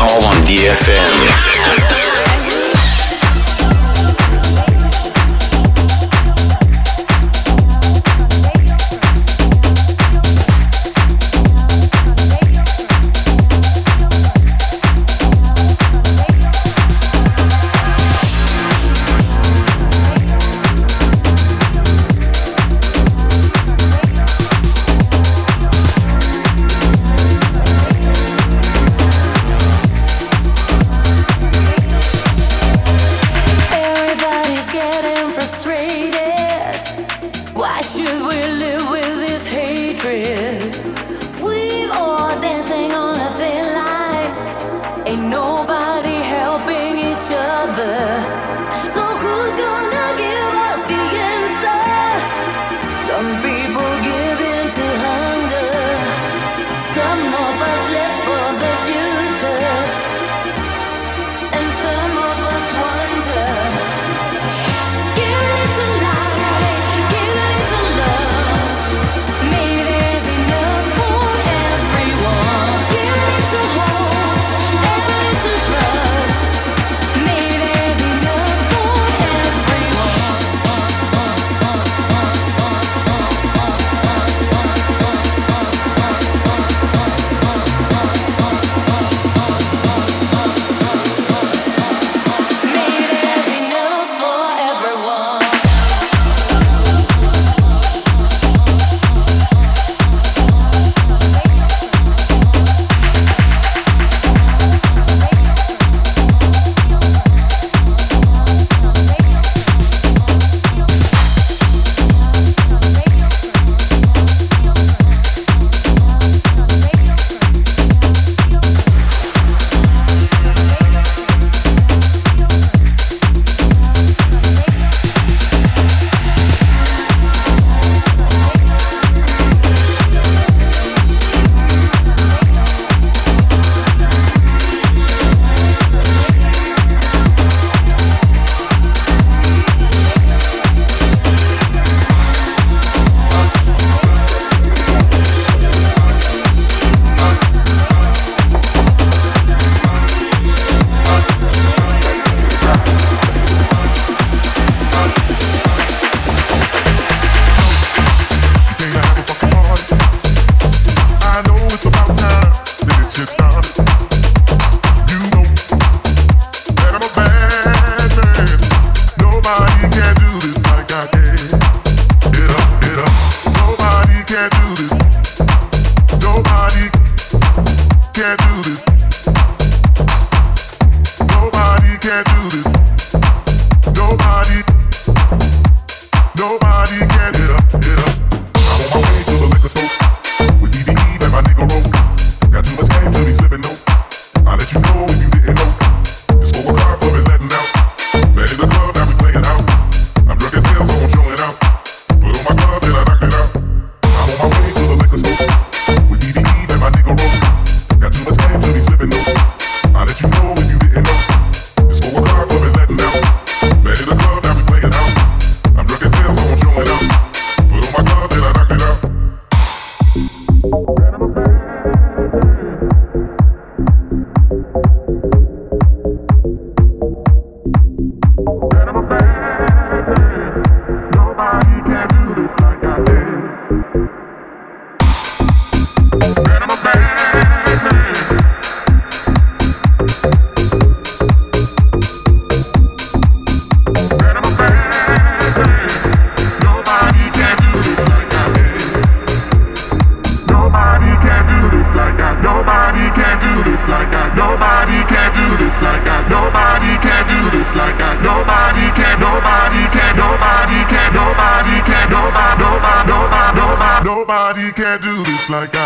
Call on DFM. like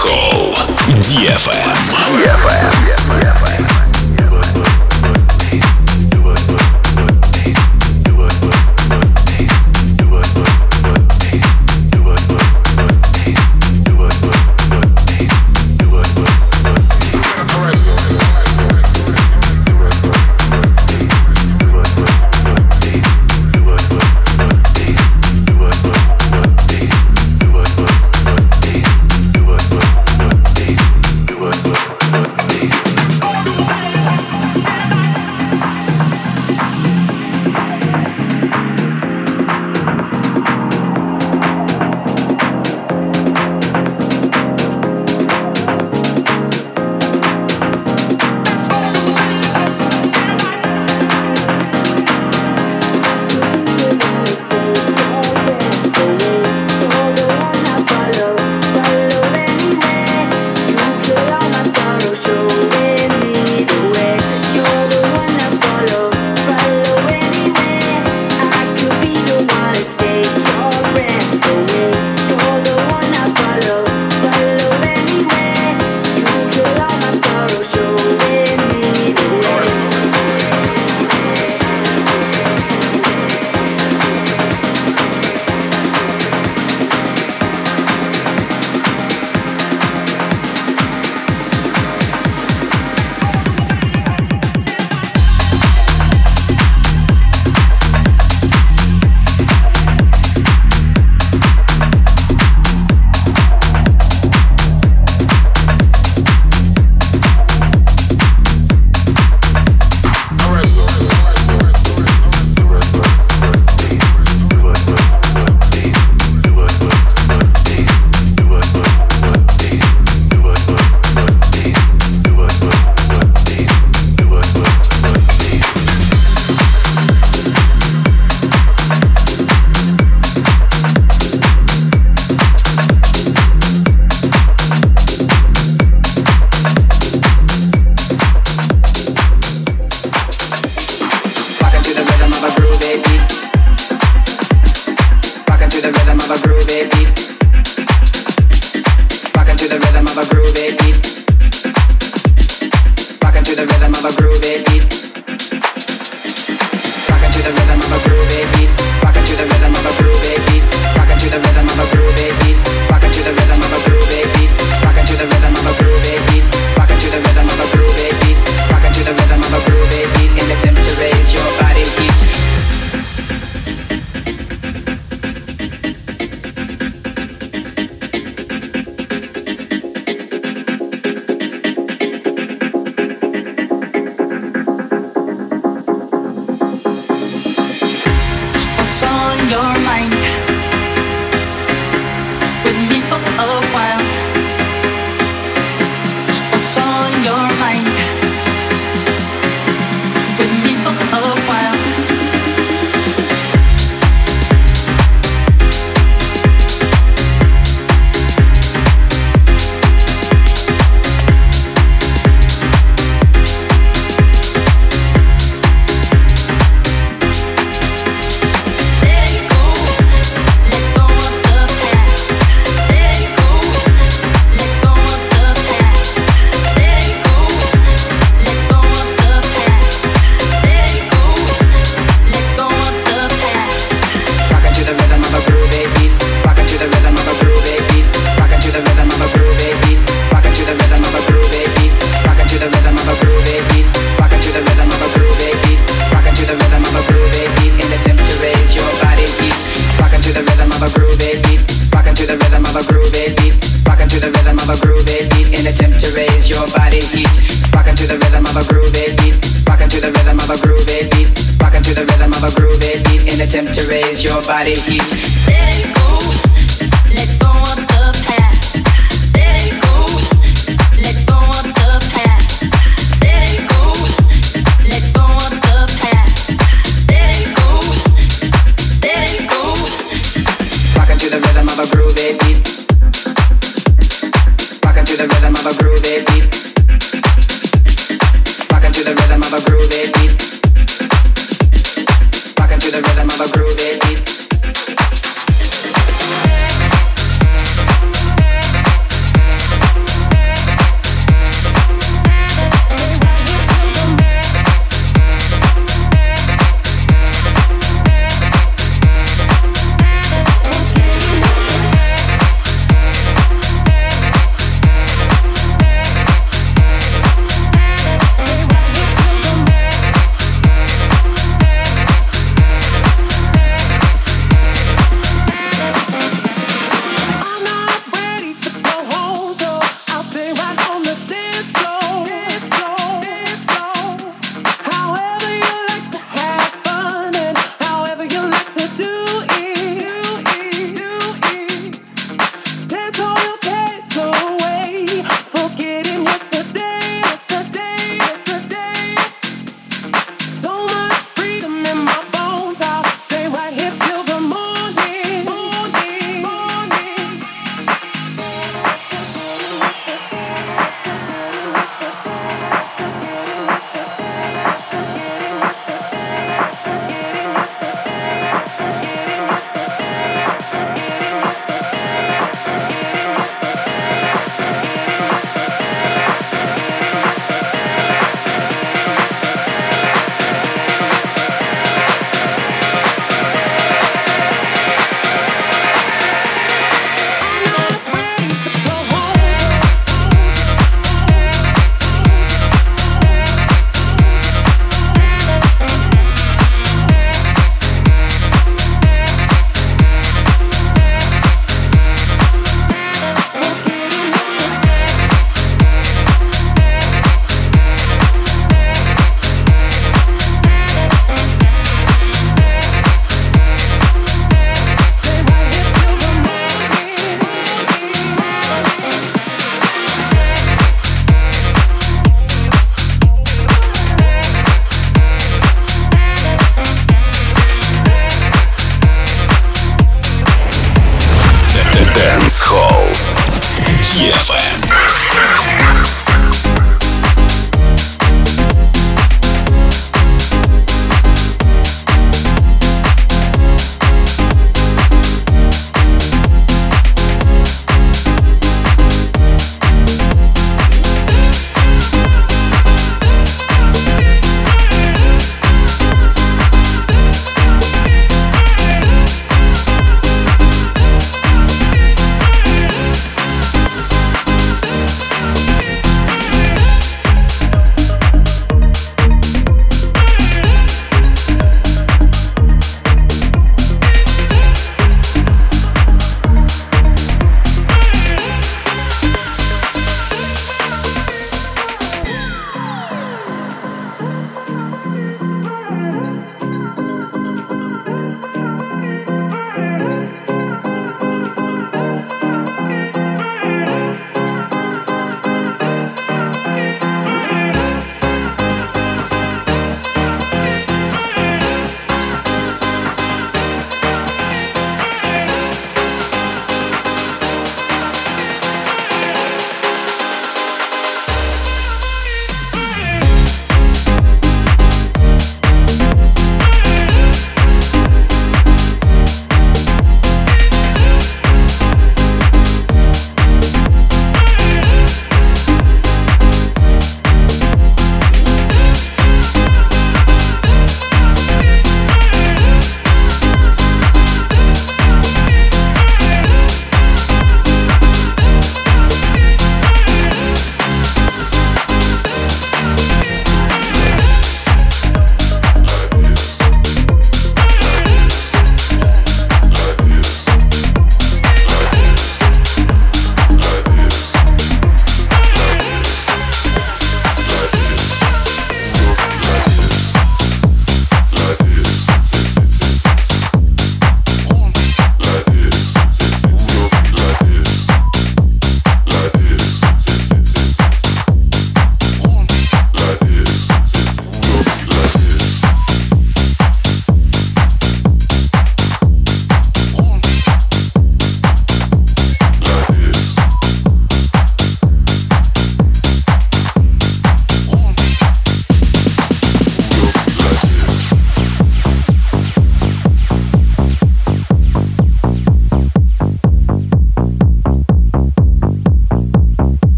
Холл. DFM. DFM.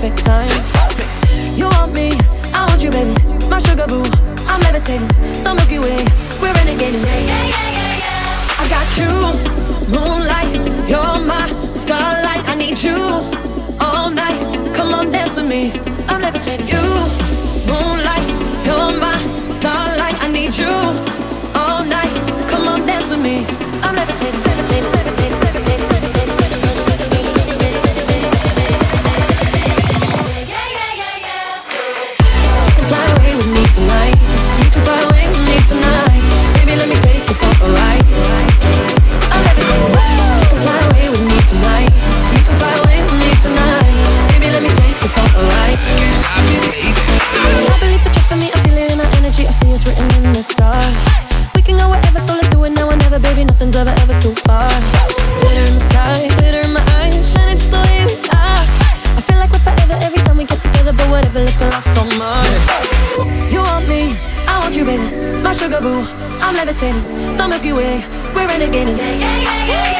perfect time. You want me, I want you, baby. My sugar boo, I'm levitating. The Milky Way, we're renegading. Yeah, yeah, yeah, yeah. I got you, moonlight, you're my starlight. I need you all night. Come on, dance with me. I'm levitating. You, moonlight, you're my starlight. I need you. Throw me your Way, we're renegading. Yeah, yeah, yeah,